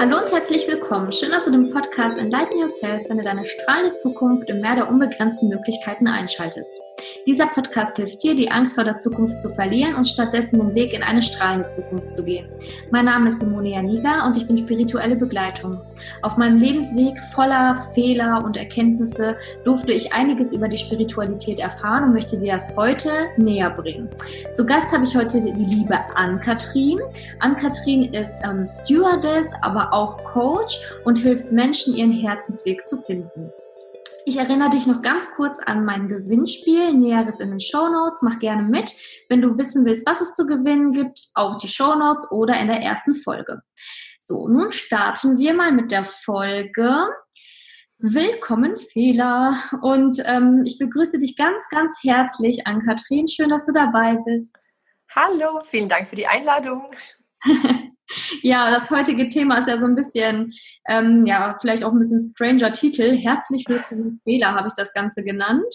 Hallo und herzlich willkommen. Schön, dass du den Podcast Enlighten Yourself, wenn du deine strahlende Zukunft im Meer der unbegrenzten Möglichkeiten einschaltest. Dieser Podcast hilft dir, die Angst vor der Zukunft zu verlieren und stattdessen den Weg in eine strahlende Zukunft zu gehen. Mein Name ist Simone Janiga und ich bin spirituelle Begleitung. Auf meinem Lebensweg voller Fehler und Erkenntnisse durfte ich einiges über die Spiritualität erfahren und möchte dir das heute näher bringen. Zu Gast habe ich heute die liebe Ann-Kathrin. Ann-Kathrin ist ähm, Stewardess, aber auch Coach und hilft Menschen, ihren Herzensweg zu finden. Ich erinnere dich noch ganz kurz an mein Gewinnspiel. Näheres in den Show Notes. Mach gerne mit, wenn du wissen willst, was es zu gewinnen gibt. Auch die Show Notes oder in der ersten Folge. So, nun starten wir mal mit der Folge. Willkommen Fehler und ähm, ich begrüße dich ganz, ganz herzlich an Katrin. Schön, dass du dabei bist. Hallo, vielen Dank für die Einladung. Ja, das heutige Thema ist ja so ein bisschen, ähm, ja, vielleicht auch ein bisschen stranger Titel. Herzlich willkommen Fehler habe ich das Ganze genannt.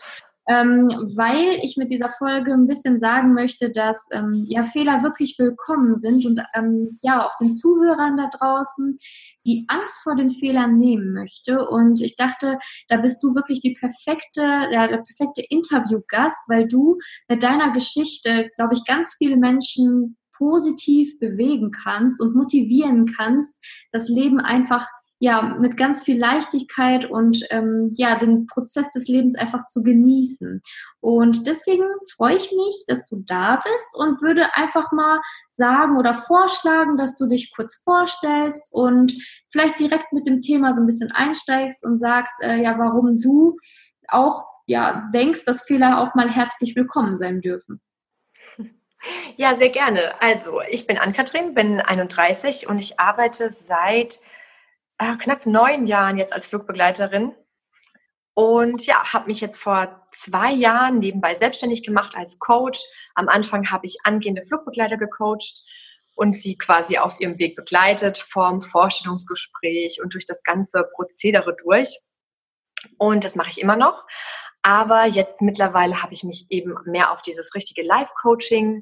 Ähm, weil ich mit dieser Folge ein bisschen sagen möchte, dass ähm, ja Fehler wirklich willkommen sind und ähm, ja auch den Zuhörern da draußen die Angst vor den Fehlern nehmen möchte. Und ich dachte, da bist du wirklich die perfekte, ja, der perfekte Interviewgast, weil du mit deiner Geschichte, glaube ich, ganz viele Menschen positiv bewegen kannst und motivieren kannst, das Leben einfach ja mit ganz viel Leichtigkeit und ähm, ja den Prozess des Lebens einfach zu genießen. Und deswegen freue ich mich, dass du da bist und würde einfach mal sagen oder vorschlagen, dass du dich kurz vorstellst und vielleicht direkt mit dem Thema so ein bisschen einsteigst und sagst, äh, ja, warum du auch ja denkst, dass Fehler auch mal herzlich willkommen sein dürfen. Ja, sehr gerne. Also, ich bin Ann-Kathrin, bin 31 und ich arbeite seit äh, knapp neun Jahren jetzt als Flugbegleiterin. Und ja, habe mich jetzt vor zwei Jahren nebenbei selbstständig gemacht als Coach. Am Anfang habe ich angehende Flugbegleiter gecoacht und sie quasi auf ihrem Weg begleitet, vom Vorstellungsgespräch und durch das ganze Prozedere durch. Und das mache ich immer noch. Aber jetzt mittlerweile habe ich mich eben mehr auf dieses richtige Live-Coaching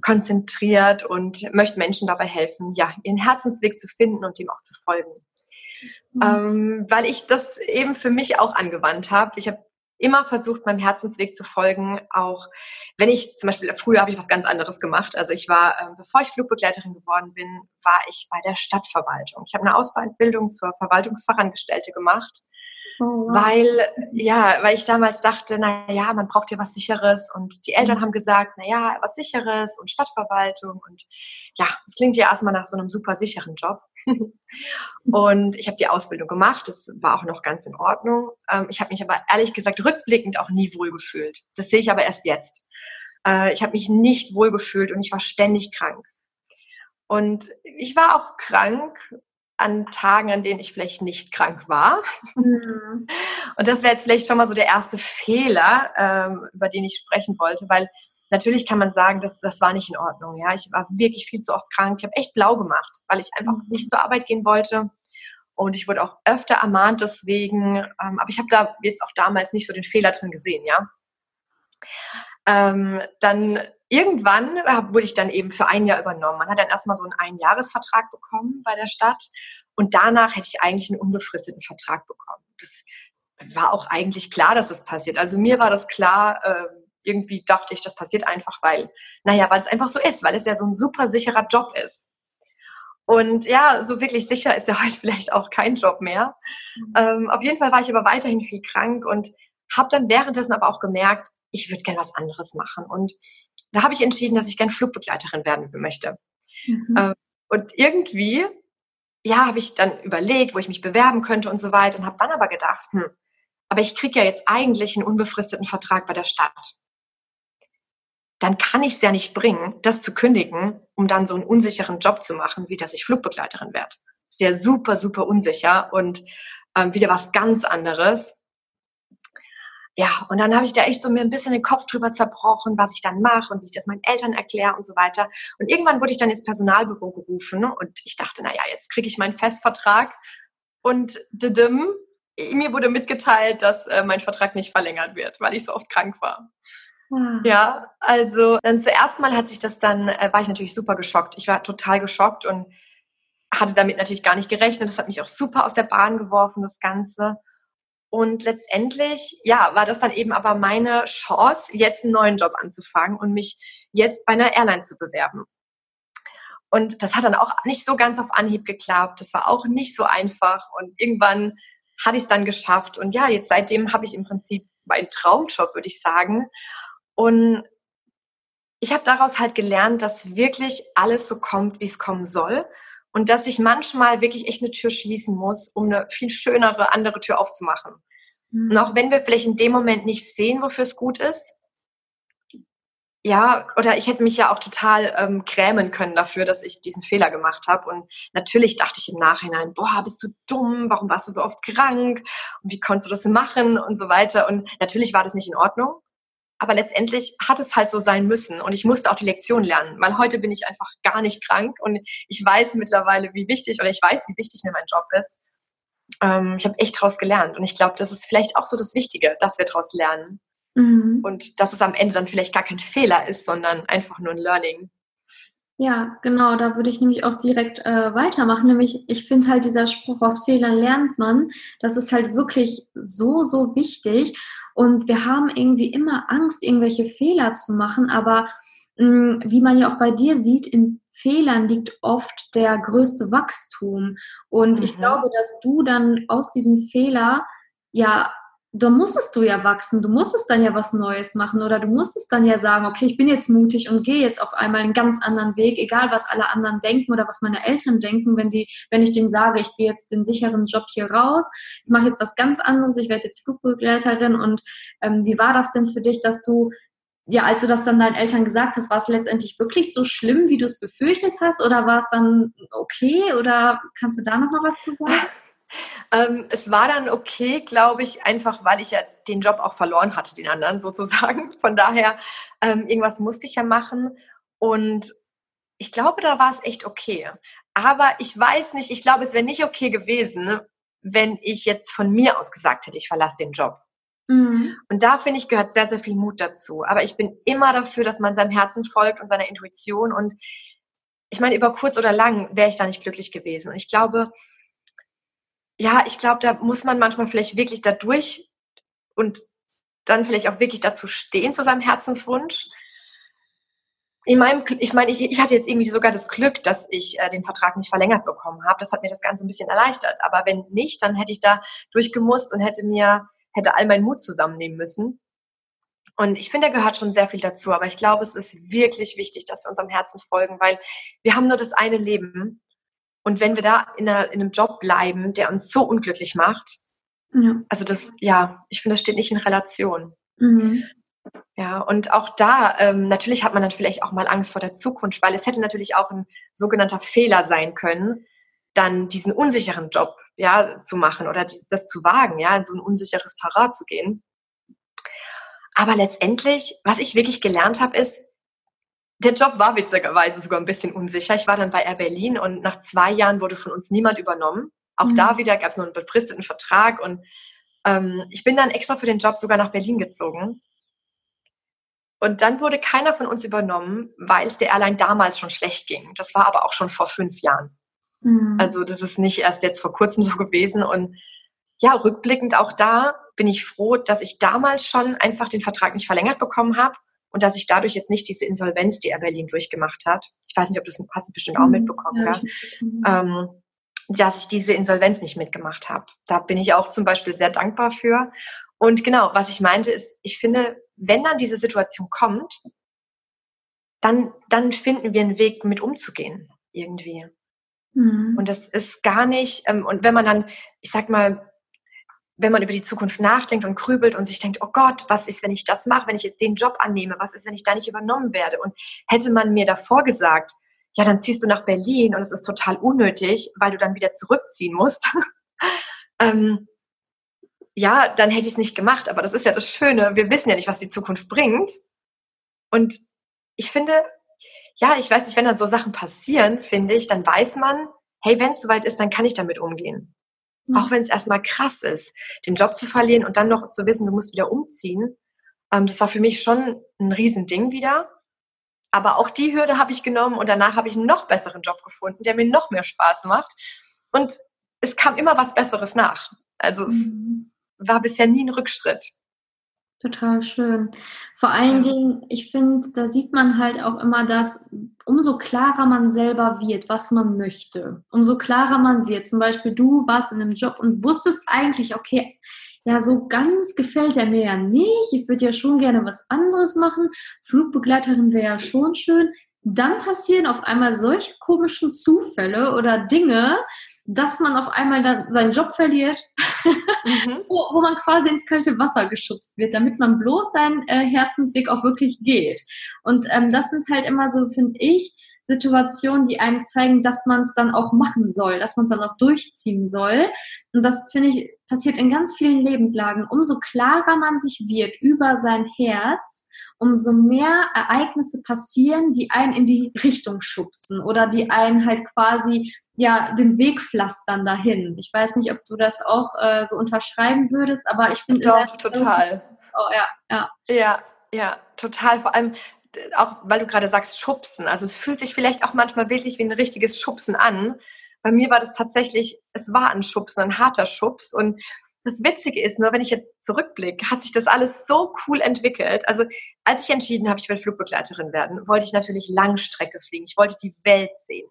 konzentriert und möchte Menschen dabei helfen, ja, ihren Herzensweg zu finden und dem auch zu folgen. Mhm. Ähm, weil ich das eben für mich auch angewandt habe. Ich habe immer versucht, meinem Herzensweg zu folgen, auch wenn ich zum Beispiel, früher habe ich was ganz anderes gemacht. Also ich war, äh, bevor ich Flugbegleiterin geworden bin, war ich bei der Stadtverwaltung. Ich habe eine Ausbildung zur Verwaltungsfachangestellte gemacht Oh, Weil, ja, weil ich damals dachte, na ja, man braucht ja was Sicheres und die Eltern mhm. haben gesagt, na ja, was Sicheres und Stadtverwaltung und ja, es klingt ja erstmal nach so einem super sicheren Job. und ich habe die Ausbildung gemacht, das war auch noch ganz in Ordnung. Ähm, ich habe mich aber ehrlich gesagt rückblickend auch nie wohlgefühlt. Das sehe ich aber erst jetzt. Äh, ich habe mich nicht wohlgefühlt und ich war ständig krank. Und ich war auch krank, an Tagen, an denen ich vielleicht nicht krank war. Mhm. Und das wäre jetzt vielleicht schon mal so der erste Fehler, ähm, über den ich sprechen wollte, weil natürlich kann man sagen, das, das war nicht in Ordnung. Ja, ich war wirklich viel zu oft krank. Ich habe echt blau gemacht, weil ich einfach mhm. nicht zur Arbeit gehen wollte. Und ich wurde auch öfter ermahnt deswegen. Ähm, aber ich habe da jetzt auch damals nicht so den Fehler drin gesehen, ja. Ähm, dann irgendwann wurde ich dann eben für ein Jahr übernommen. Man hat dann erstmal so einen Einjahresvertrag bekommen bei der Stadt und danach hätte ich eigentlich einen unbefristeten Vertrag bekommen. Das war auch eigentlich klar, dass das passiert. Also mir war das klar, äh, irgendwie dachte ich, das passiert einfach, weil, naja, weil es einfach so ist, weil es ja so ein super sicherer Job ist. Und ja, so wirklich sicher ist ja heute vielleicht auch kein Job mehr. Mhm. Ähm, auf jeden Fall war ich aber weiterhin viel krank und habe dann währenddessen aber auch gemerkt, ich würde gerne was anderes machen. Und da habe ich entschieden, dass ich gerne Flugbegleiterin werden möchte. Mhm. Ähm, und irgendwie, ja, habe ich dann überlegt, wo ich mich bewerben könnte und so weiter und habe dann aber gedacht, hm, aber ich kriege ja jetzt eigentlich einen unbefristeten Vertrag bei der Stadt. Dann kann ich es ja nicht bringen, das zu kündigen, um dann so einen unsicheren Job zu machen, wie dass ich Flugbegleiterin werde. Sehr super, super unsicher und ähm, wieder was ganz anderes ja, und dann habe ich da echt so mir ein bisschen den Kopf drüber zerbrochen, was ich dann mache und wie ich das meinen Eltern erkläre und so weiter. Und irgendwann wurde ich dann ins Personalbüro gerufen und ich dachte, naja, jetzt kriege ich meinen Festvertrag. Und didim, mir wurde mitgeteilt, dass äh, mein Vertrag nicht verlängert wird, weil ich so oft krank war. Ah. Ja, also dann zuerst mal hat sich das dann, äh, war ich natürlich super geschockt. Ich war total geschockt und hatte damit natürlich gar nicht gerechnet. Das hat mich auch super aus der Bahn geworfen, das Ganze. Und letztendlich, ja, war das dann eben aber meine Chance, jetzt einen neuen Job anzufangen und mich jetzt bei einer Airline zu bewerben. Und das hat dann auch nicht so ganz auf Anhieb geklappt. Das war auch nicht so einfach. Und irgendwann hatte ich es dann geschafft. Und ja, jetzt seitdem habe ich im Prinzip meinen Traumjob, würde ich sagen. Und ich habe daraus halt gelernt, dass wirklich alles so kommt, wie es kommen soll. Und dass ich manchmal wirklich echt eine Tür schließen muss, um eine viel schönere andere Tür aufzumachen. Mhm. Und auch wenn wir vielleicht in dem Moment nicht sehen, wofür es gut ist, ja, oder ich hätte mich ja auch total ähm, grämen können dafür, dass ich diesen Fehler gemacht habe. Und natürlich dachte ich im Nachhinein, boah, bist du dumm, warum warst du so oft krank und wie konntest du das machen und so weiter. Und natürlich war das nicht in Ordnung. Aber letztendlich hat es halt so sein müssen und ich musste auch die Lektion lernen, weil heute bin ich einfach gar nicht krank und ich weiß mittlerweile, wie wichtig oder ich weiß, wie wichtig mir mein Job ist. Ähm, ich habe echt daraus gelernt und ich glaube, das ist vielleicht auch so das Wichtige, dass wir daraus lernen mhm. und dass es am Ende dann vielleicht gar kein Fehler ist, sondern einfach nur ein Learning. Ja, genau, da würde ich nämlich auch direkt äh, weitermachen. Nämlich, ich finde halt dieser Spruch, aus Fehlern lernt man, das ist halt wirklich so, so wichtig. Und wir haben irgendwie immer Angst, irgendwelche Fehler zu machen. Aber mh, mm, wie man ja auch bei dir sieht, in Fehlern liegt oft der größte Wachstum. Und mhm. ich glaube, dass du dann aus diesem Fehler ja da musstest du ja wachsen, du musstest dann ja was Neues machen oder du musstest dann ja sagen, okay, ich bin jetzt mutig und gehe jetzt auf einmal einen ganz anderen Weg, egal was alle anderen denken oder was meine Eltern denken, wenn die, wenn ich denen sage, ich gehe jetzt den sicheren Job hier raus, ich mache jetzt was ganz anderes, ich werde jetzt Flugbegleiterin und ähm, wie war das denn für dich, dass du ja, als du das dann deinen Eltern gesagt hast, war es letztendlich wirklich so schlimm, wie du es befürchtet hast, oder war es dann okay? Oder kannst du da noch mal was zu sagen? Ähm, es war dann okay, glaube ich, einfach weil ich ja den Job auch verloren hatte, den anderen sozusagen. Von daher, ähm, irgendwas musste ich ja machen. Und ich glaube, da war es echt okay. Aber ich weiß nicht, ich glaube, es wäre nicht okay gewesen, wenn ich jetzt von mir aus gesagt hätte, ich verlasse den Job. Mhm. Und da finde ich, gehört sehr, sehr viel Mut dazu. Aber ich bin immer dafür, dass man seinem Herzen folgt und seiner Intuition. Und ich meine, über kurz oder lang wäre ich da nicht glücklich gewesen. Und ich glaube, ja, ich glaube, da muss man manchmal vielleicht wirklich da durch und dann vielleicht auch wirklich dazu stehen zu seinem Herzenswunsch. In meinem, ich meine, ich, ich hatte jetzt irgendwie sogar das Glück, dass ich äh, den Vertrag nicht verlängert bekommen habe. Das hat mir das Ganze ein bisschen erleichtert. Aber wenn nicht, dann hätte ich da durchgemusst und hätte mir, hätte all meinen Mut zusammennehmen müssen. Und ich finde, da gehört schon sehr viel dazu. Aber ich glaube, es ist wirklich wichtig, dass wir unserem Herzen folgen, weil wir haben nur das eine Leben und wenn wir da in, einer, in einem Job bleiben, der uns so unglücklich macht, ja. also das, ja, ich finde, das steht nicht in Relation. Mhm. Ja, und auch da, ähm, natürlich hat man dann vielleicht auch mal Angst vor der Zukunft, weil es hätte natürlich auch ein sogenannter Fehler sein können, dann diesen unsicheren Job ja, zu machen oder das zu wagen, ja, in so ein unsicheres Terrain zu gehen. Aber letztendlich, was ich wirklich gelernt habe, ist, der Job war witzigerweise sogar ein bisschen unsicher. Ich war dann bei Air Berlin und nach zwei Jahren wurde von uns niemand übernommen. Auch mhm. da wieder gab es nur einen befristeten Vertrag und ähm, ich bin dann extra für den Job sogar nach Berlin gezogen. Und dann wurde keiner von uns übernommen, weil es der Airline damals schon schlecht ging. Das war aber auch schon vor fünf Jahren. Mhm. Also das ist nicht erst jetzt vor kurzem so gewesen. Und ja, rückblickend auch da bin ich froh, dass ich damals schon einfach den Vertrag nicht verlängert bekommen habe und dass ich dadurch jetzt nicht diese Insolvenz, die er Berlin durchgemacht hat, ich weiß nicht, ob du das hast bestimmt auch mhm. mitbekommen, ja, ja? Ähm, dass ich diese Insolvenz nicht mitgemacht habe. Da bin ich auch zum Beispiel sehr dankbar für. Und genau, was ich meinte, ist, ich finde, wenn dann diese Situation kommt, dann, dann finden wir einen Weg, mit umzugehen, irgendwie. Mhm. Und das ist gar nicht, ähm, und wenn man dann, ich sag mal, wenn man über die Zukunft nachdenkt und grübelt und sich denkt, oh Gott, was ist, wenn ich das mache, wenn ich jetzt den Job annehme, was ist, wenn ich da nicht übernommen werde? Und hätte man mir davor gesagt, ja, dann ziehst du nach Berlin und es ist total unnötig, weil du dann wieder zurückziehen musst. ähm, ja, dann hätte ich es nicht gemacht. Aber das ist ja das Schöne. Wir wissen ja nicht, was die Zukunft bringt. Und ich finde, ja, ich weiß nicht, wenn dann so Sachen passieren, finde ich, dann weiß man, hey, wenn es soweit ist, dann kann ich damit umgehen. Mhm. Auch wenn es erstmal krass ist, den Job zu verlieren und dann noch zu wissen, du musst wieder umziehen. Ähm, das war für mich schon ein Riesending wieder. Aber auch die Hürde habe ich genommen und danach habe ich einen noch besseren Job gefunden, der mir noch mehr Spaß macht. Und es kam immer was Besseres nach. Also mhm. es war bisher nie ein Rückschritt. Total schön. Vor allen ja. Dingen, ich finde, da sieht man halt auch immer, dass umso klarer man selber wird, was man möchte, umso klarer man wird. Zum Beispiel, du warst in einem Job und wusstest eigentlich, okay, ja, so ganz gefällt er mir ja nicht. Ich würde ja schon gerne was anderes machen. Flugbegleiterin wäre ja schon schön. Dann passieren auf einmal solche komischen Zufälle oder Dinge, dass man auf einmal dann seinen Job verliert, mhm. wo, wo, man quasi ins kalte Wasser geschubst wird, damit man bloß seinen äh, Herzensweg auch wirklich geht. Und ähm, das sind halt immer so, finde ich, Situationen, die einem zeigen, dass man es dann auch machen soll, dass man es dann auch durchziehen soll. Und das, finde ich, passiert in ganz vielen Lebenslagen. Umso klarer man sich wird über sein Herz, umso mehr Ereignisse passieren, die einen in die Richtung schubsen oder die einen halt quasi ja den Weg pflastern dahin. Ich weiß nicht, ob du das auch äh, so unterschreiben würdest, aber ich finde doch total. Oh, ja, ja. Ja, ja, total. Vor allem auch, weil du gerade sagst, schubsen. Also es fühlt sich vielleicht auch manchmal wirklich wie ein richtiges Schubsen an. Bei mir war das tatsächlich, es war ein Schubsen, ein harter Schubs und das Witzige ist nur, wenn ich jetzt zurückblicke, hat sich das alles so cool entwickelt. Also als ich entschieden habe, ich will Flugbegleiterin werden, wollte ich natürlich Langstrecke fliegen. Ich wollte die Welt sehen.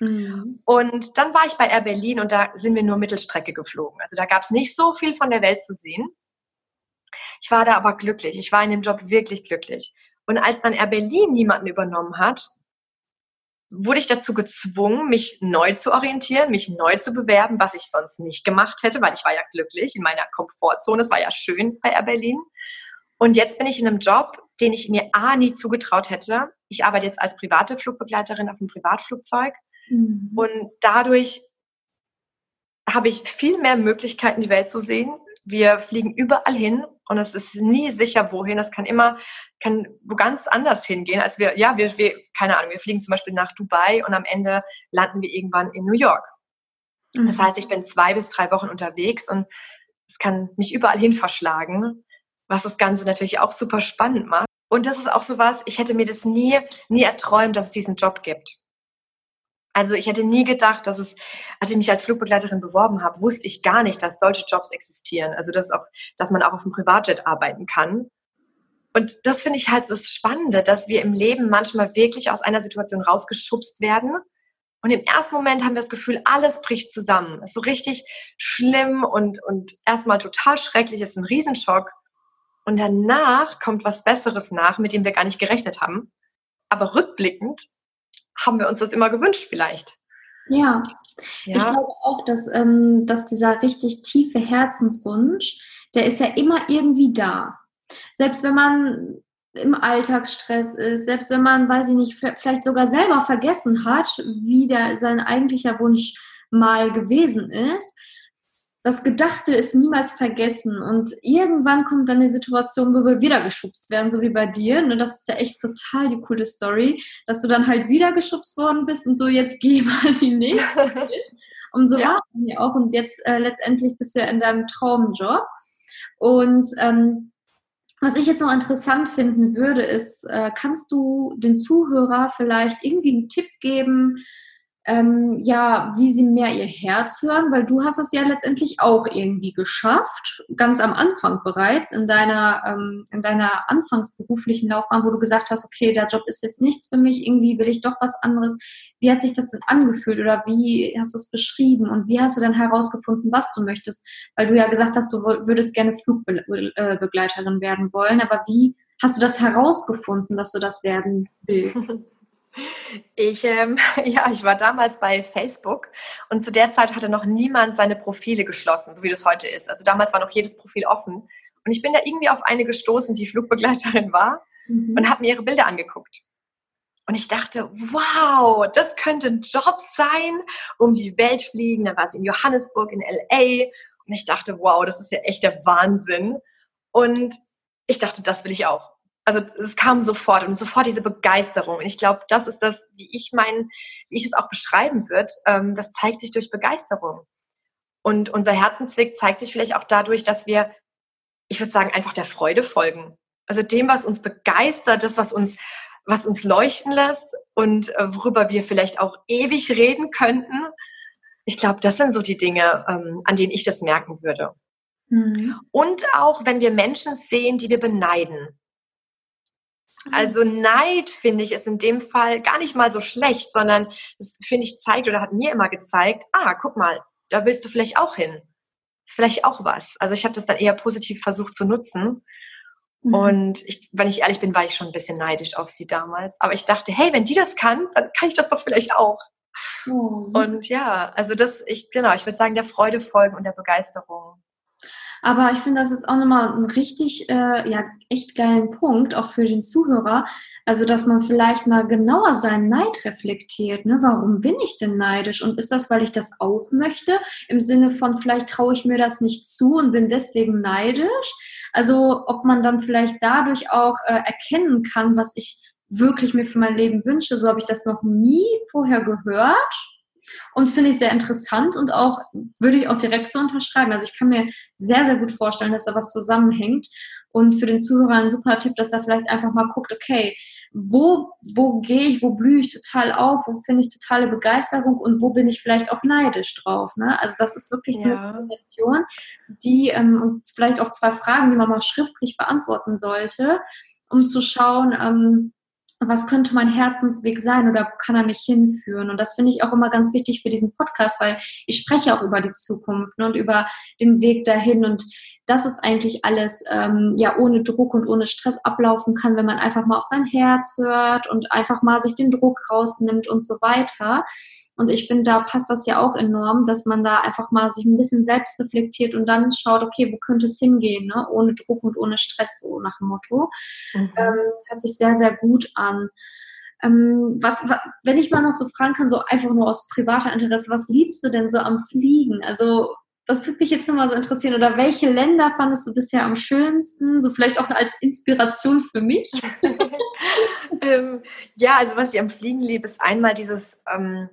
Mhm. Und dann war ich bei Air Berlin und da sind wir nur Mittelstrecke geflogen. Also da gab es nicht so viel von der Welt zu sehen. Ich war da aber glücklich. Ich war in dem Job wirklich glücklich. Und als dann Air Berlin niemanden übernommen hat, wurde ich dazu gezwungen, mich neu zu orientieren, mich neu zu bewerben, was ich sonst nicht gemacht hätte, weil ich war ja glücklich in meiner Komfortzone. Es war ja schön bei Air Berlin. Und jetzt bin ich in einem Job, den ich mir A nie zugetraut hätte. Ich arbeite jetzt als private Flugbegleiterin auf einem Privatflugzeug. Mhm. Und dadurch habe ich viel mehr Möglichkeiten, die Welt zu sehen. Wir fliegen überall hin und es ist nie sicher, wohin. Es kann immer, kann wo ganz anders hingehen, als wir, ja, wir, wir, keine Ahnung, wir fliegen zum Beispiel nach Dubai und am Ende landen wir irgendwann in New York. Mhm. Das heißt, ich bin zwei bis drei Wochen unterwegs und es kann mich überall hin verschlagen, was das Ganze natürlich auch super spannend macht. Und das ist auch so was, ich hätte mir das nie, nie erträumt, dass es diesen Job gibt. Also ich hätte nie gedacht, dass es, als ich mich als Flugbegleiterin beworben habe, wusste ich gar nicht, dass solche Jobs existieren. Also dass auch, dass man auch auf dem Privatjet arbeiten kann. Und das finde ich halt das Spannende, dass wir im Leben manchmal wirklich aus einer Situation rausgeschubst werden. Und im ersten Moment haben wir das Gefühl, alles bricht zusammen. Es ist so richtig schlimm und, und erstmal total schrecklich, ist ein Riesenschock. Und danach kommt was Besseres nach, mit dem wir gar nicht gerechnet haben. Aber rückblickend haben wir uns das immer gewünscht vielleicht. Ja, ja. ich glaube auch, dass, ähm, dass dieser richtig tiefe Herzenswunsch, der ist ja immer irgendwie da. Selbst wenn man im Alltagsstress ist, selbst wenn man, weiß ich nicht, vielleicht sogar selber vergessen hat, wie der, sein eigentlicher Wunsch mal gewesen ist, das Gedachte ist niemals vergessen und irgendwann kommt dann die Situation, wo wir wieder geschubst werden, so wie bei dir. Und das ist ja echt total die coole Story, dass du dann halt wieder geschubst worden bist und so jetzt geh mal die nächste. und so ja. war es dann ja auch. Und jetzt äh, letztendlich bist du ja in deinem Traumjob. Und ähm, was ich jetzt noch interessant finden würde, ist, äh, kannst du den Zuhörer vielleicht irgendwie einen Tipp geben, ähm, ja, wie sie mehr ihr Herz hören, weil du hast es ja letztendlich auch irgendwie geschafft, ganz am Anfang bereits in deiner, ähm, in deiner anfangsberuflichen Laufbahn, wo du gesagt hast, okay, der Job ist jetzt nichts für mich, irgendwie will ich doch was anderes. Wie hat sich das denn angefühlt oder wie hast du es beschrieben und wie hast du dann herausgefunden, was du möchtest? Weil du ja gesagt hast, du würdest gerne Flugbegleiterin werden wollen, aber wie hast du das herausgefunden, dass du das werden willst? Ich, ähm, ja, ich war damals bei Facebook und zu der Zeit hatte noch niemand seine Profile geschlossen, so wie das heute ist. Also damals war noch jedes Profil offen. Und ich bin da irgendwie auf eine gestoßen, die Flugbegleiterin war mhm. und habe mir ihre Bilder angeguckt. Und ich dachte, wow, das könnte ein Job sein, um die Welt fliegen. Da war sie in Johannesburg, in LA. Und ich dachte, wow, das ist ja echt der Wahnsinn. Und ich dachte, das will ich auch also es kam sofort und sofort diese Begeisterung. Und ich glaube, das ist das, wie ich mein, wie ich es auch beschreiben würde, ähm, das zeigt sich durch Begeisterung. Und unser Herzensweg zeigt sich vielleicht auch dadurch, dass wir, ich würde sagen, einfach der Freude folgen. Also dem, was uns begeistert, das, was uns was uns leuchten lässt und äh, worüber wir vielleicht auch ewig reden könnten. Ich glaube, das sind so die Dinge, ähm, an denen ich das merken würde. Mhm. Und auch, wenn wir Menschen sehen, die wir beneiden. Also Neid, finde ich, ist in dem Fall gar nicht mal so schlecht, sondern es, finde ich, zeigt oder hat mir immer gezeigt, ah, guck mal, da willst du vielleicht auch hin. Ist vielleicht auch was. Also ich habe das dann eher positiv versucht zu nutzen. Mhm. Und ich, wenn ich ehrlich bin, war ich schon ein bisschen neidisch auf sie damals. Aber ich dachte, hey, wenn die das kann, dann kann ich das doch vielleicht auch. Oh, und ja, also das, ich, genau, ich würde sagen, der Freude folgen und der Begeisterung. Aber ich finde das jetzt auch nochmal ein richtig, äh, ja, echt geilen Punkt, auch für den Zuhörer. Also, dass man vielleicht mal genauer seinen Neid reflektiert. Ne? Warum bin ich denn neidisch? Und ist das, weil ich das auch möchte? Im Sinne von, vielleicht traue ich mir das nicht zu und bin deswegen neidisch? Also, ob man dann vielleicht dadurch auch äh, erkennen kann, was ich wirklich mir für mein Leben wünsche. So habe ich das noch nie vorher gehört und finde ich sehr interessant und auch würde ich auch direkt so unterschreiben. Also ich kann mir sehr, sehr gut vorstellen, dass da was zusammenhängt und für den Zuhörer ein super Tipp, dass er vielleicht einfach mal guckt, okay, wo, wo gehe ich, wo blühe ich total auf, wo finde ich totale Begeisterung und wo bin ich vielleicht auch neidisch drauf. Ne? Also das ist wirklich so eine Kombination, die ähm, und vielleicht auch zwei Fragen, die man mal schriftlich beantworten sollte, um zu schauen, ähm, was könnte mein Herzensweg sein oder wo kann er mich hinführen? Und das finde ich auch immer ganz wichtig für diesen Podcast, weil ich spreche auch über die Zukunft ne, und über den Weg dahin und dass es eigentlich alles ähm, ja ohne Druck und ohne Stress ablaufen kann, wenn man einfach mal auf sein Herz hört und einfach mal sich den Druck rausnimmt und so weiter. Und ich finde, da passt das ja auch enorm, dass man da einfach mal sich ein bisschen selbst reflektiert und dann schaut, okay, wo könnte es hingehen, ne? ohne Druck und ohne Stress, so nach dem Motto. Mhm. Ähm, hört sich sehr, sehr gut an. Ähm, was, wenn ich mal noch so fragen kann, so einfach nur aus privater Interesse, was liebst du denn so am Fliegen? Also, das würde mich jetzt nochmal so interessieren. Oder welche Länder fandest du bisher am schönsten? So vielleicht auch als Inspiration für mich? ähm, ja, also was ich am Fliegen liebe, ist einmal dieses ähm,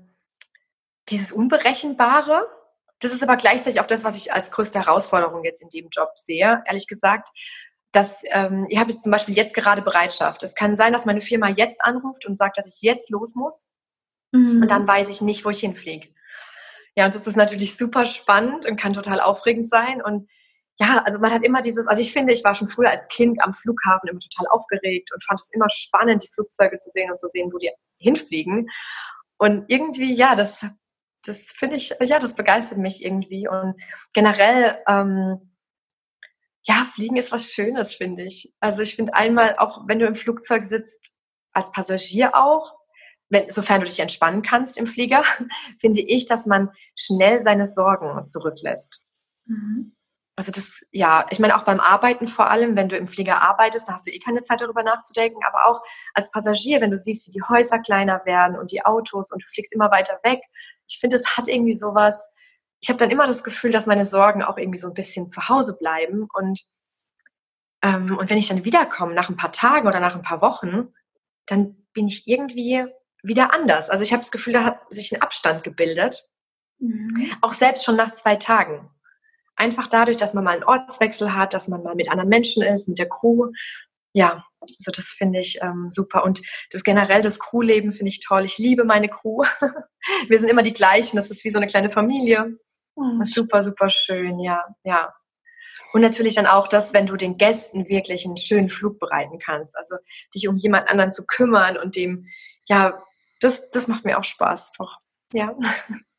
dieses Unberechenbare. Das ist aber gleichzeitig auch das, was ich als größte Herausforderung jetzt in dem Job sehe, ehrlich gesagt. Dass, ähm, ich habe jetzt zum Beispiel jetzt gerade Bereitschaft. Es kann sein, dass meine Firma jetzt anruft und sagt, dass ich jetzt los muss. Mhm. Und dann weiß ich nicht, wo ich hinfliege. Ja, und das ist natürlich super spannend und kann total aufregend sein. Und ja, also man hat immer dieses, also ich finde, ich war schon früher als Kind am Flughafen immer total aufgeregt und fand es immer spannend, die Flugzeuge zu sehen und zu sehen, wo die hinfliegen. Und irgendwie, ja, das das finde ich, ja, das begeistert mich irgendwie. Und generell, ähm, ja, Fliegen ist was Schönes, finde ich. Also ich finde einmal, auch wenn du im Flugzeug sitzt, als Passagier auch, wenn, sofern du dich entspannen kannst im Flieger, finde ich, dass man schnell seine Sorgen zurücklässt. Mhm. Also das, ja, ich meine auch beim Arbeiten vor allem, wenn du im Flieger arbeitest, da hast du eh keine Zeit darüber nachzudenken, aber auch als Passagier, wenn du siehst, wie die Häuser kleiner werden und die Autos und du fliegst immer weiter weg, ich finde, es hat irgendwie sowas, ich habe dann immer das Gefühl, dass meine Sorgen auch irgendwie so ein bisschen zu Hause bleiben. Und, ähm, und wenn ich dann wiederkomme, nach ein paar Tagen oder nach ein paar Wochen, dann bin ich irgendwie wieder anders. Also ich habe das Gefühl, da hat sich ein Abstand gebildet. Mhm. Auch selbst schon nach zwei Tagen. Einfach dadurch, dass man mal einen Ortswechsel hat, dass man mal mit anderen Menschen ist, mit der Crew. Ja, also das finde ich ähm, super. Und das generell, das Crewleben finde ich toll. Ich liebe meine Crew. Wir sind immer die gleichen. Das ist wie so eine kleine Familie. Mhm. super, super schön, ja, ja. Und natürlich dann auch das, wenn du den Gästen wirklich einen schönen Flug bereiten kannst. Also dich um jemand anderen zu kümmern und dem, ja, das, das macht mir auch Spaß, doch. Ja.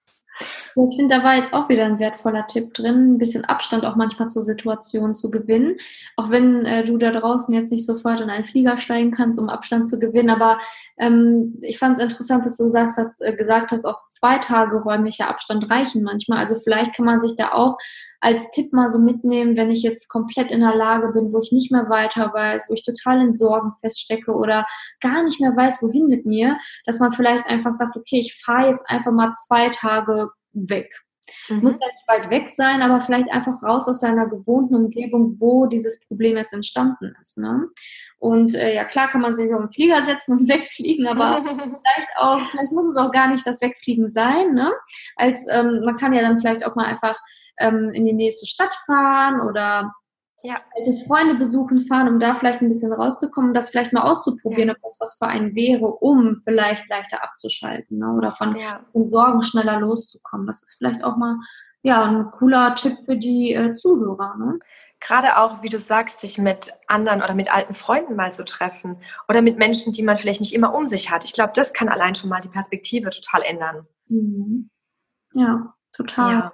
Ich finde, da war jetzt auch wieder ein wertvoller Tipp drin, ein bisschen Abstand auch manchmal zur Situation zu gewinnen. Auch wenn äh, du da draußen jetzt nicht sofort in einen Flieger steigen kannst, um Abstand zu gewinnen. Aber ähm, ich fand es interessant, dass du sagst, hast, äh, gesagt hast, auch zwei Tage räumlicher Abstand reichen manchmal. Also vielleicht kann man sich da auch als Tipp mal so mitnehmen, wenn ich jetzt komplett in der Lage bin, wo ich nicht mehr weiter weiß, wo ich total in Sorgen feststecke oder gar nicht mehr weiß, wohin mit mir, dass man vielleicht einfach sagt, okay, ich fahre jetzt einfach mal zwei Tage weg. Mhm. Muss ja nicht weit weg sein, aber vielleicht einfach raus aus seiner gewohnten Umgebung, wo dieses Problem erst entstanden ist. Ne? Und äh, ja, klar kann man sich auf den Flieger setzen und wegfliegen, aber vielleicht auch, vielleicht muss es auch gar nicht das Wegfliegen sein. Ne? Als ähm, man kann ja dann vielleicht auch mal einfach ähm, in die nächste Stadt fahren oder ja. alte Freunde besuchen fahren, um da vielleicht ein bisschen rauszukommen, das vielleicht mal auszuprobieren, ja. ob das was für einen wäre, um vielleicht leichter abzuschalten ne? oder von ja. den Sorgen schneller loszukommen. Das ist vielleicht auch mal ja, ein cooler Tipp für die äh, Zuhörer. Ne? Gerade auch, wie du sagst, sich mit anderen oder mit alten Freunden mal zu treffen oder mit Menschen, die man vielleicht nicht immer um sich hat. Ich glaube, das kann allein schon mal die Perspektive total ändern. Mhm. Ja, total. Ja.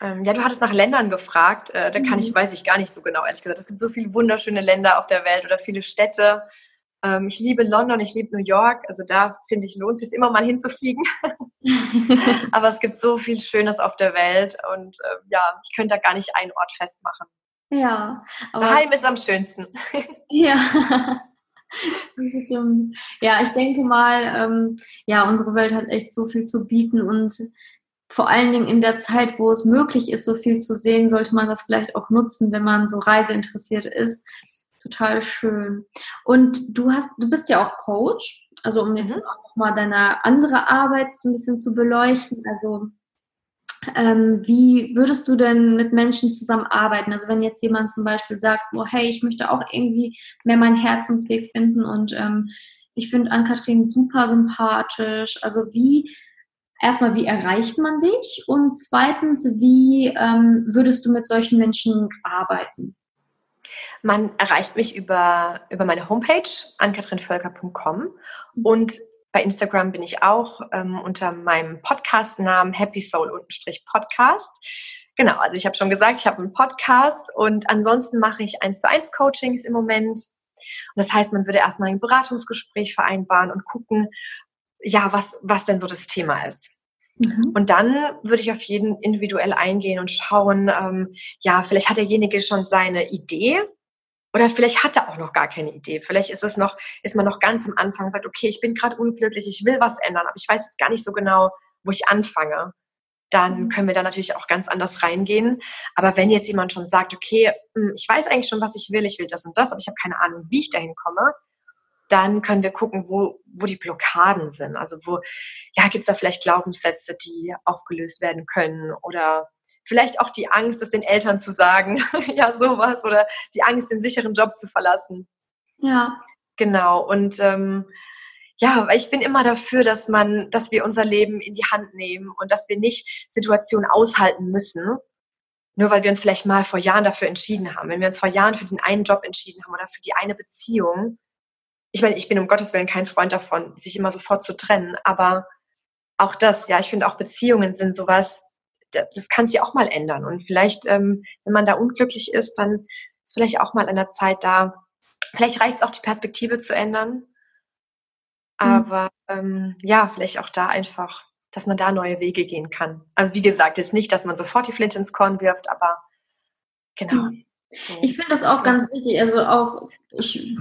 Ähm, ja, du hattest nach Ländern gefragt. Äh, da kann ich, mhm. weiß ich gar nicht so genau, ehrlich gesagt. Es gibt so viele wunderschöne Länder auf der Welt oder viele Städte. Ähm, ich liebe London, ich liebe New York. Also da finde ich, lohnt es sich immer mal hinzufliegen. Aber es gibt so viel Schönes auf der Welt und äh, ja, ich könnte da gar nicht einen Ort festmachen. Ja. Aber Daheim ist am schönsten. ja. Stimmt. Ja, ich denke mal, ähm, ja, unsere Welt hat echt so viel zu bieten und vor allen Dingen in der Zeit, wo es möglich ist, so viel zu sehen, sollte man das vielleicht auch nutzen, wenn man so reiseinteressiert ist. Total schön. Und du hast, du bist ja auch Coach, also um jetzt mhm. auch nochmal deine andere Arbeit so ein bisschen zu beleuchten. Also ähm, wie würdest du denn mit Menschen zusammenarbeiten? Also wenn jetzt jemand zum Beispiel sagt, oh, hey, ich möchte auch irgendwie mehr meinen Herzensweg finden und ähm, ich finde Ann-Kathrin super sympathisch. Also wie erstmal, wie erreicht man dich? Und zweitens, wie ähm, würdest du mit solchen Menschen arbeiten? Man erreicht mich über, über meine Homepage ankatrinvölker.com und bei Instagram bin ich auch ähm, unter meinem Podcast-Namen Happy Soul-Podcast. Genau, also ich habe schon gesagt, ich habe einen Podcast und ansonsten mache ich eins zu eins Coachings im Moment. Und das heißt, man würde erstmal ein Beratungsgespräch vereinbaren und gucken, ja, was, was denn so das Thema ist. Mhm. Und dann würde ich auf jeden individuell eingehen und schauen, ähm, ja, vielleicht hat derjenige schon seine Idee oder vielleicht hat er auch noch gar keine Idee. Vielleicht ist es noch, ist man noch ganz am Anfang und sagt, okay, ich bin gerade unglücklich, ich will was ändern, aber ich weiß jetzt gar nicht so genau, wo ich anfange. Dann mhm. können wir da natürlich auch ganz anders reingehen. Aber wenn jetzt jemand schon sagt, okay, hm, ich weiß eigentlich schon, was ich will, ich will das und das, aber ich habe keine Ahnung, wie ich dahin komme, dann können wir gucken, wo, wo die Blockaden sind. Also wo, ja, gibt es da vielleicht Glaubenssätze, die aufgelöst werden können oder vielleicht auch die Angst, das den Eltern zu sagen, ja, sowas oder die Angst, den sicheren Job zu verlassen. Ja. Genau. Und ähm, ja, ich bin immer dafür, dass man, dass wir unser Leben in die Hand nehmen und dass wir nicht Situationen aushalten müssen, nur weil wir uns vielleicht mal vor Jahren dafür entschieden haben. Wenn wir uns vor Jahren für den einen Job entschieden haben oder für die eine Beziehung, ich meine, ich bin um Gottes Willen kein Freund davon, sich immer sofort zu trennen, aber auch das, ja, ich finde auch Beziehungen sind sowas, das kann sich auch mal ändern. Und vielleicht, ähm, wenn man da unglücklich ist, dann ist vielleicht auch mal an der Zeit da, vielleicht reicht es auch, die Perspektive zu ändern. Mhm. Aber mhm. ähm, ja, vielleicht auch da einfach, dass man da neue Wege gehen kann. Also wie gesagt, jetzt nicht, dass man sofort die Flinte ins Korn wirft, aber genau. Mhm. Ich finde das auch ganz wichtig. Also auch, ich,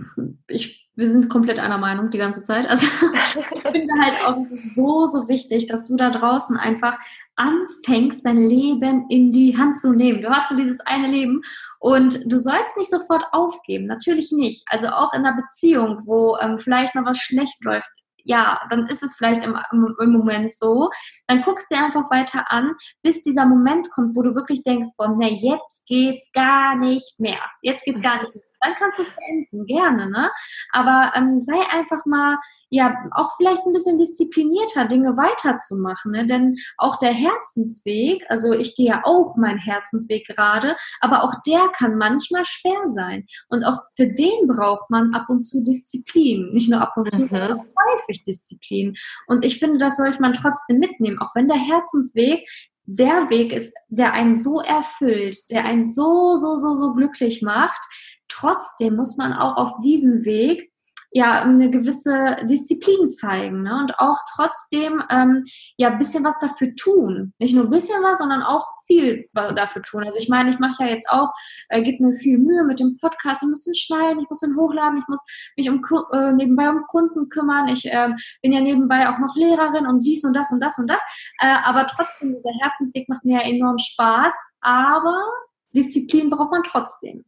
ich, wir sind komplett einer Meinung die ganze Zeit. Also ich finde halt auch so, so wichtig, dass du da draußen einfach anfängst, dein Leben in die Hand zu nehmen. Du hast so dieses eine Leben und du sollst nicht sofort aufgeben. Natürlich nicht. Also auch in einer Beziehung, wo ähm, vielleicht mal was schlecht läuft, ja, dann ist es vielleicht im, im, Moment so. Dann guckst du einfach weiter an, bis dieser Moment kommt, wo du wirklich denkst, boah, ne, jetzt geht's gar nicht mehr. Jetzt geht's gar nicht mehr dann kannst du es beenden, gerne, ne? Aber ähm, sei einfach mal, ja, auch vielleicht ein bisschen disziplinierter, Dinge weiterzumachen, ne? Denn auch der Herzensweg, also ich gehe ja auch meinen Herzensweg gerade, aber auch der kann manchmal schwer sein. Und auch für den braucht man ab und zu Disziplin. Nicht nur ab und zu, mhm. sondern auch häufig Disziplin. Und ich finde, das sollte man trotzdem mitnehmen, auch wenn der Herzensweg der Weg ist, der einen so erfüllt, der einen so, so, so, so glücklich macht, Trotzdem muss man auch auf diesem Weg ja eine gewisse Disziplin zeigen ne? und auch trotzdem ähm, ja ein bisschen was dafür tun. Nicht nur ein bisschen was, sondern auch viel dafür tun. Also ich meine, ich mache ja jetzt auch, äh, gebe mir viel Mühe mit dem Podcast. Ich muss den schneiden, ich muss den hochladen, ich muss mich um äh, nebenbei um Kunden kümmern. Ich äh, bin ja nebenbei auch noch Lehrerin und dies und das und das und das. Äh, aber trotzdem, dieser Herzensweg macht mir ja enorm Spaß. Aber Disziplin braucht man trotzdem.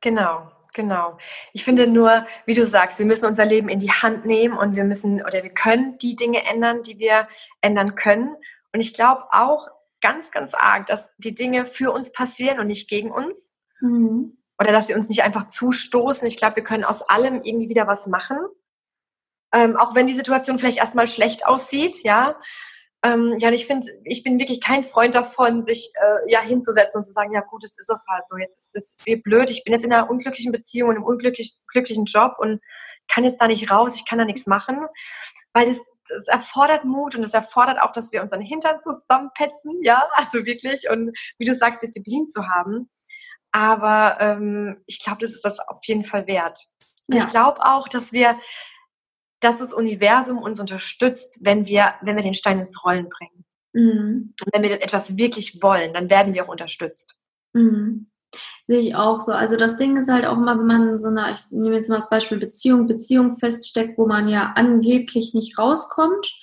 Genau, genau. Ich finde nur, wie du sagst, wir müssen unser Leben in die Hand nehmen und wir müssen oder wir können die Dinge ändern, die wir ändern können. Und ich glaube auch ganz, ganz arg, dass die Dinge für uns passieren und nicht gegen uns. Mhm. Oder dass sie uns nicht einfach zustoßen. Ich glaube, wir können aus allem irgendwie wieder was machen. Ähm, auch wenn die Situation vielleicht erstmal schlecht aussieht, ja. Ähm, ja, und ich finde, ich bin wirklich kein Freund davon, sich äh, ja hinzusetzen und zu sagen, ja gut, es ist das halt so, jetzt ist es wie blöd, ich bin jetzt in einer unglücklichen Beziehung, in einem unglücklichen Job und kann jetzt da nicht raus, ich kann da nichts machen, weil es, es erfordert Mut und es erfordert auch, dass wir unseren Hintern zusammenpetzen, ja, also wirklich und wie du sagst, Disziplin zu haben. Aber ähm, ich glaube, das ist das auf jeden Fall wert. Ja. Ich glaube auch, dass wir dass das Universum uns unterstützt, wenn wir, wenn wir den Stein ins Rollen bringen. Mhm. Und wenn wir etwas wirklich wollen, dann werden wir auch unterstützt. Mhm. Sehe ich auch so. Also das Ding ist halt auch immer, wenn man so eine, ich nehme jetzt mal das Beispiel Beziehung, Beziehung feststeckt, wo man ja angeblich nicht rauskommt,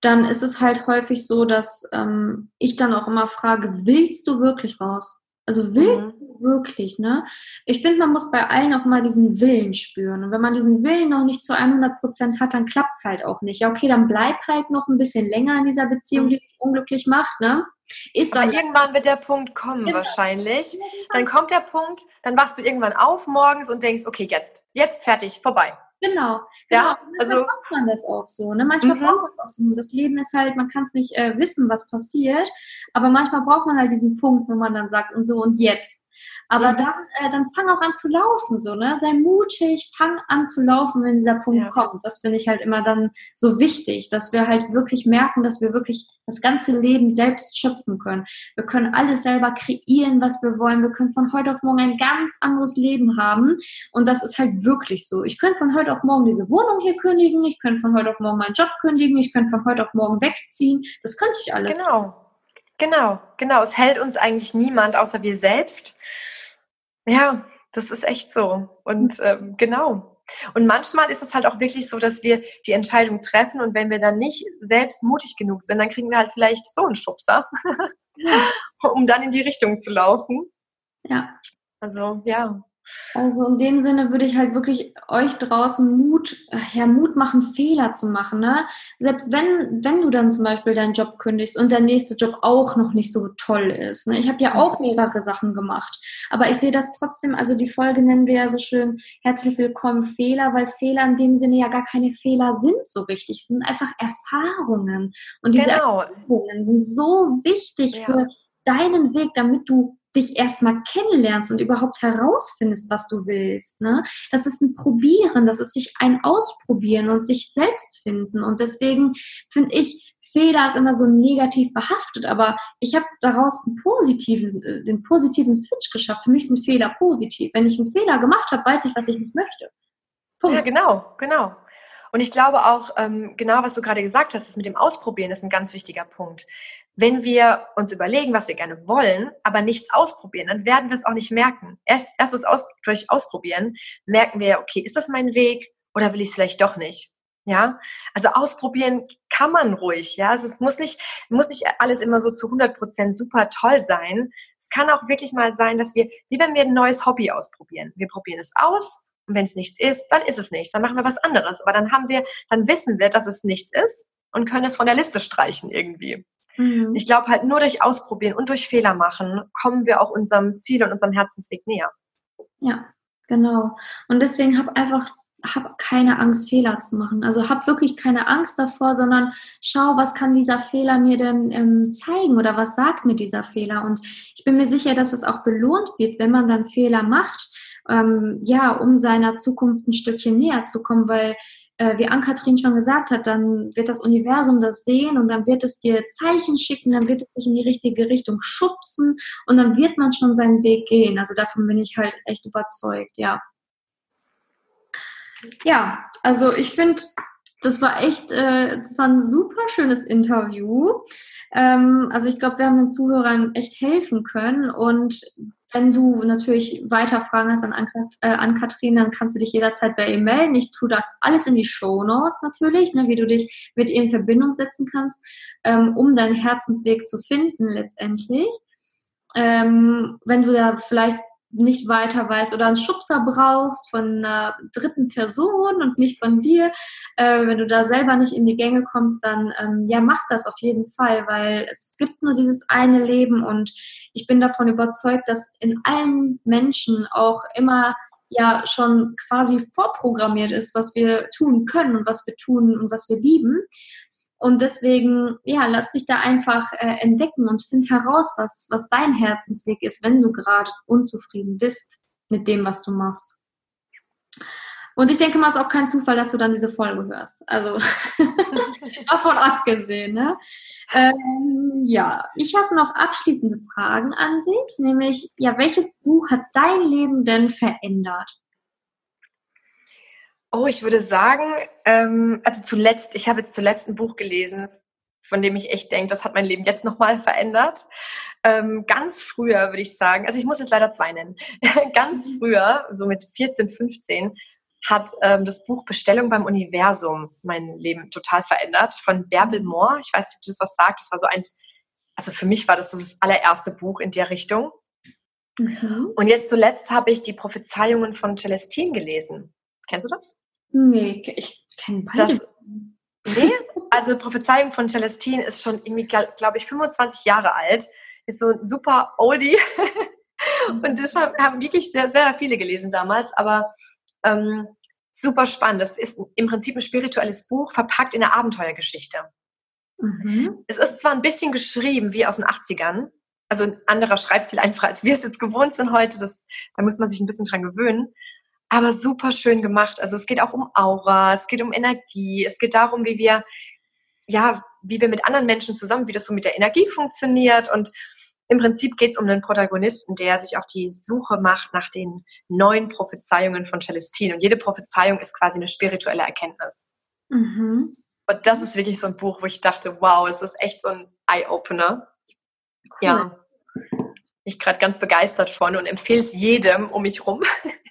dann ist es halt häufig so, dass ähm, ich dann auch immer frage, willst du wirklich raus? Also willst mhm. du wirklich, ne? Ich finde, man muss bei allen auch mal diesen Willen spüren. Und wenn man diesen Willen noch nicht zu 100 Prozent hat, dann klappt es halt auch nicht. Ja, okay, dann bleib halt noch ein bisschen länger in dieser Beziehung, die dich unglücklich macht, ne? Ist dann irgendwann wird der Punkt kommen genau. wahrscheinlich. Dann kommt der Punkt, dann wachst du irgendwann auf morgens und denkst, okay, jetzt, jetzt fertig, vorbei. Genau, genau. Ja, also macht man das auch so. Ne? Manchmal mhm. braucht man es auch so. Das Leben ist halt, man kann es nicht äh, wissen, was passiert, aber manchmal braucht man halt diesen Punkt, wo man dann sagt, und so und jetzt. Aber mhm. dann, äh, dann fang auch an zu laufen, so, ne? Sei mutig, fang an zu laufen, wenn dieser Punkt ja. kommt. Das finde ich halt immer dann so wichtig, dass wir halt wirklich merken, dass wir wirklich das ganze Leben selbst schöpfen können. Wir können alles selber kreieren, was wir wollen. Wir können von heute auf morgen ein ganz anderes Leben haben. Und das ist halt wirklich so. Ich könnte von heute auf morgen diese Wohnung hier kündigen. Ich könnte von heute auf morgen meinen Job kündigen. Ich könnte von heute auf morgen wegziehen. Das könnte ich alles. Genau. Genau, genau. Es hält uns eigentlich niemand außer wir selbst. Ja, das ist echt so. Und ähm, genau. Und manchmal ist es halt auch wirklich so, dass wir die Entscheidung treffen und wenn wir dann nicht selbst mutig genug sind, dann kriegen wir halt vielleicht so einen Schubser, um dann in die Richtung zu laufen. Ja. Also, ja. Also in dem Sinne würde ich halt wirklich euch draußen Mut, ja, Mut machen, Fehler zu machen. Ne? Selbst wenn, wenn du dann zum Beispiel deinen Job kündigst und der nächste Job auch noch nicht so toll ist. Ne? Ich habe ja auch mehrere Sachen gemacht. Aber ich sehe das trotzdem, also die Folge nennen wir ja so schön herzlich willkommen Fehler, weil Fehler in dem Sinne ja gar keine Fehler sind so richtig. Es sind einfach Erfahrungen. Und diese genau. Erfahrungen sind so wichtig ja. für deinen Weg, damit du dich erstmal kennenlernst und überhaupt herausfindest, was du willst. Ne? Das ist ein Probieren, das ist sich ein Ausprobieren und sich selbst finden. Und deswegen finde ich, Fehler ist immer so negativ behaftet, aber ich habe daraus einen positiven, äh, den positiven Switch geschafft. Für mich sind Fehler positiv. Wenn ich einen Fehler gemacht habe, weiß ich, was ich nicht möchte. Punkt. Ja, genau, genau. Und ich glaube auch, ähm, genau was du gerade gesagt hast, das mit dem Ausprobieren ist ein ganz wichtiger Punkt wenn wir uns überlegen, was wir gerne wollen, aber nichts ausprobieren, dann werden wir es auch nicht merken. Erst, erst das aus, durch Ausprobieren merken wir, okay, ist das mein Weg oder will ich es vielleicht doch nicht? Ja, also ausprobieren kann man ruhig. Ja, also es muss nicht, muss nicht alles immer so zu 100 Prozent super toll sein. Es kann auch wirklich mal sein, dass wir, wie wenn wir ein neues Hobby ausprobieren. Wir probieren es aus und wenn es nichts ist, dann ist es nichts. Dann machen wir was anderes. Aber dann haben wir, dann wissen wir, dass es nichts ist und können es von der Liste streichen irgendwie. Mhm. Ich glaube halt nur durch Ausprobieren und durch Fehler machen kommen wir auch unserem Ziel und unserem Herzensweg näher. Ja, genau. Und deswegen hab einfach hab keine Angst, Fehler zu machen. Also hab wirklich keine Angst davor, sondern schau, was kann dieser Fehler mir denn ähm, zeigen oder was sagt mir dieser Fehler. Und ich bin mir sicher, dass es auch belohnt wird, wenn man dann Fehler macht, ähm, ja, um seiner Zukunft ein Stückchen näher zu kommen, weil äh, wie Ann-Kathrin schon gesagt hat, dann wird das Universum das sehen und dann wird es dir Zeichen schicken, dann wird es dich in die richtige Richtung schubsen und dann wird man schon seinen Weg gehen. Also davon bin ich halt echt überzeugt, ja. Ja, also ich finde, das war echt, äh, das war ein super schönes Interview. Ähm, also ich glaube, wir haben den Zuhörern echt helfen können und wenn du natürlich weiter Fragen hast an, äh, an Kathrin, dann kannst du dich jederzeit bei ihr melden. Ich tue das alles in die Show Notes natürlich, ne, wie du dich mit ihr in Verbindung setzen kannst, ähm, um deinen Herzensweg zu finden letztendlich. Ähm, wenn du da vielleicht nicht weiter weißt oder einen Schubser brauchst von einer dritten Person und nicht von dir, äh, wenn du da selber nicht in die Gänge kommst, dann ähm, ja, mach das auf jeden Fall, weil es gibt nur dieses eine Leben und ich bin davon überzeugt, dass in allen Menschen auch immer ja schon quasi vorprogrammiert ist, was wir tun können und was wir tun und was wir lieben. Und deswegen, ja, lass dich da einfach äh, entdecken und find heraus, was, was dein Herzensweg ist, wenn du gerade unzufrieden bist mit dem, was du machst. Und ich denke mal, es ist auch kein Zufall, dass du dann diese Folge hörst. Also davon abgesehen. Ne? Ähm, ja, ich habe noch abschließende Fragen an sich, nämlich, ja, welches Buch hat dein Leben denn verändert? Oh, ich würde sagen, ähm, also zuletzt, ich habe jetzt zuletzt ein Buch gelesen, von dem ich echt denke, das hat mein Leben jetzt nochmal verändert. Ähm, ganz früher würde ich sagen, also ich muss jetzt leider zwei nennen. ganz mhm. früher, so mit 14, 15, hat ähm, das Buch Bestellung beim Universum mein Leben total verändert von Bärbel mhm. Moore. Ich weiß nicht, ob du das was sagt. Das war so eins, also für mich war das so das allererste Buch in der Richtung. Mhm. Und jetzt zuletzt habe ich die Prophezeiungen von Celestine gelesen. Kennst du das? Nee, ich kenne beide. Das, nee, also Prophezeiung von Celestine ist schon irgendwie, glaube ich, 25 Jahre alt. Ist so ein super Oldie. Und deshalb haben wirklich sehr, sehr viele gelesen damals. Aber ähm, super spannend. Das ist im Prinzip ein spirituelles Buch, verpackt in eine Abenteuergeschichte. Mhm. Es ist zwar ein bisschen geschrieben wie aus den 80ern, also ein anderer Schreibstil einfach, als wir es jetzt gewohnt sind heute. Das, da muss man sich ein bisschen dran gewöhnen aber super schön gemacht. Also es geht auch um Aura, es geht um Energie, es geht darum, wie wir, ja, wie wir mit anderen Menschen zusammen, wie das so mit der Energie funktioniert und im Prinzip geht es um einen Protagonisten, der sich auf die Suche macht nach den neuen Prophezeiungen von Celestine. Und jede Prophezeiung ist quasi eine spirituelle Erkenntnis. Mhm. Und das ist wirklich so ein Buch, wo ich dachte, wow, es ist echt so ein Eye-Opener. Cool. Ja. Ich gerade ganz begeistert von und empfehle es jedem um mich rum.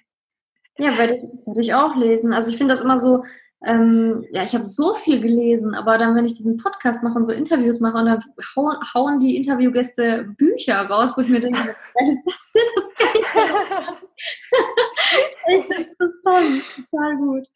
Ja, werde ich, werde ich auch lesen. Also ich finde das immer so, ähm, ja, ich habe so viel gelesen, aber dann, wenn ich diesen Podcast mache und so Interviews mache und dann hauen, hauen die Interviewgäste Bücher raus, wo ich mir denke, was ist das denn? Das Echt interessant, total gut.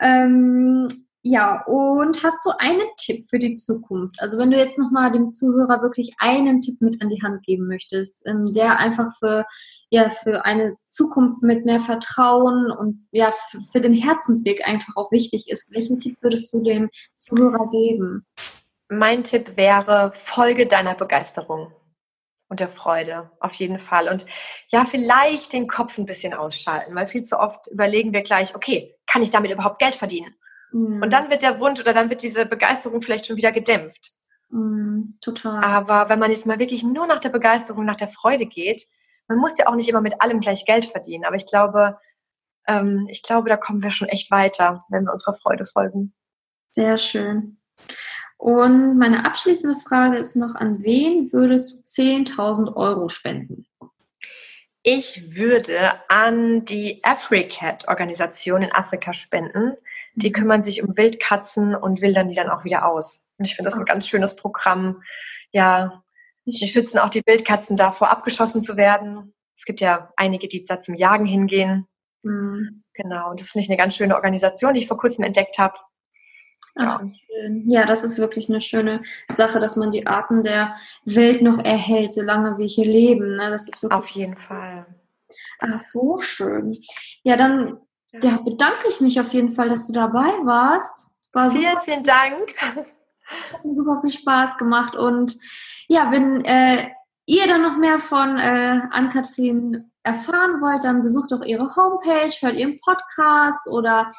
Ähm, ja, und hast du einen Tipp für die Zukunft? Also wenn du jetzt nochmal dem Zuhörer wirklich einen Tipp mit an die Hand geben möchtest, ähm, der einfach für, ja, für eine Zukunft mit mehr Vertrauen und ja, für den Herzensweg einfach auch wichtig ist, welchen Tipp würdest du dem Zuhörer geben? Mein Tipp wäre, folge deiner Begeisterung und der Freude, auf jeden Fall. Und ja, vielleicht den Kopf ein bisschen ausschalten, weil viel zu oft überlegen wir gleich, okay, kann ich damit überhaupt Geld verdienen? Mhm. Und dann wird der Wunsch oder dann wird diese Begeisterung vielleicht schon wieder gedämpft. Mhm, total. Aber wenn man jetzt mal wirklich nur nach der Begeisterung, nach der Freude geht, man muss ja auch nicht immer mit allem gleich Geld verdienen. Aber ich glaube, ähm, ich glaube, da kommen wir schon echt weiter, wenn wir unserer Freude folgen. Sehr schön. Und meine abschließende Frage ist noch, an wen würdest du 10.000 Euro spenden? Ich würde an die AfriCat-Organisation in Afrika spenden. Die mhm. kümmern sich um Wildkatzen und wildern die dann auch wieder aus. Und ich finde das ein ganz schönes Programm. Ja, die schützen auch die Wildkatzen davor, abgeschossen zu werden. Es gibt ja einige, die da zum Jagen hingehen. Mhm. Genau, und das finde ich eine ganz schöne Organisation, die ich vor kurzem entdeckt habe. Ja. ja, das ist wirklich eine schöne Sache, dass man die Arten der Welt noch erhält, solange wir hier leben. Ne? Das ist wirklich Auf jeden Fall. Ach, so schön. Ja, dann ja, bedanke ich mich auf jeden Fall, dass du dabei warst. War vielen, vielen Dank. Hat mir super viel Spaß gemacht. Und ja, wenn äh, ihr dann noch mehr von äh, Ann-Kathrin erfahren wollt, dann besucht doch ihre Homepage, hört ihren Podcast oder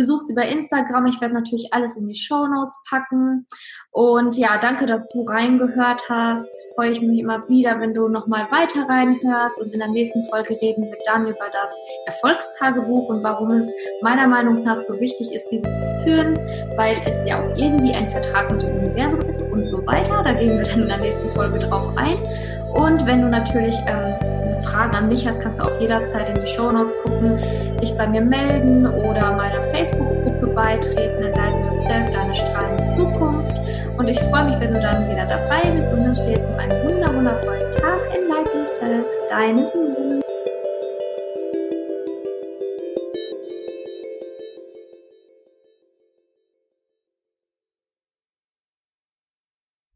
besucht sie bei Instagram. Ich werde natürlich alles in die Show Notes packen. Und ja, danke, dass du reingehört hast. Freue ich mich immer wieder, wenn du nochmal weiter reinhörst. Und in der nächsten Folge reden wir dann über das Erfolgstagebuch und warum es meiner Meinung nach so wichtig ist, dieses zu führen, weil es ja auch irgendwie ein Vertrag mit dem Universum ist und so weiter. Da gehen wir dann in der nächsten Folge drauf ein. Und wenn du natürlich ähm, Fragen an mich hast, kannst du auch jederzeit in die Show Notes gucken, dich bei mir melden oder meiner Facebook-Gruppe beitreten, Enlighten Yourself, deine strahlende Zukunft. Und ich freue mich, wenn du dann wieder dabei bist und wünsche dir jetzt noch einen wundervollen Tag. Enlighten Yourself, deine Simone.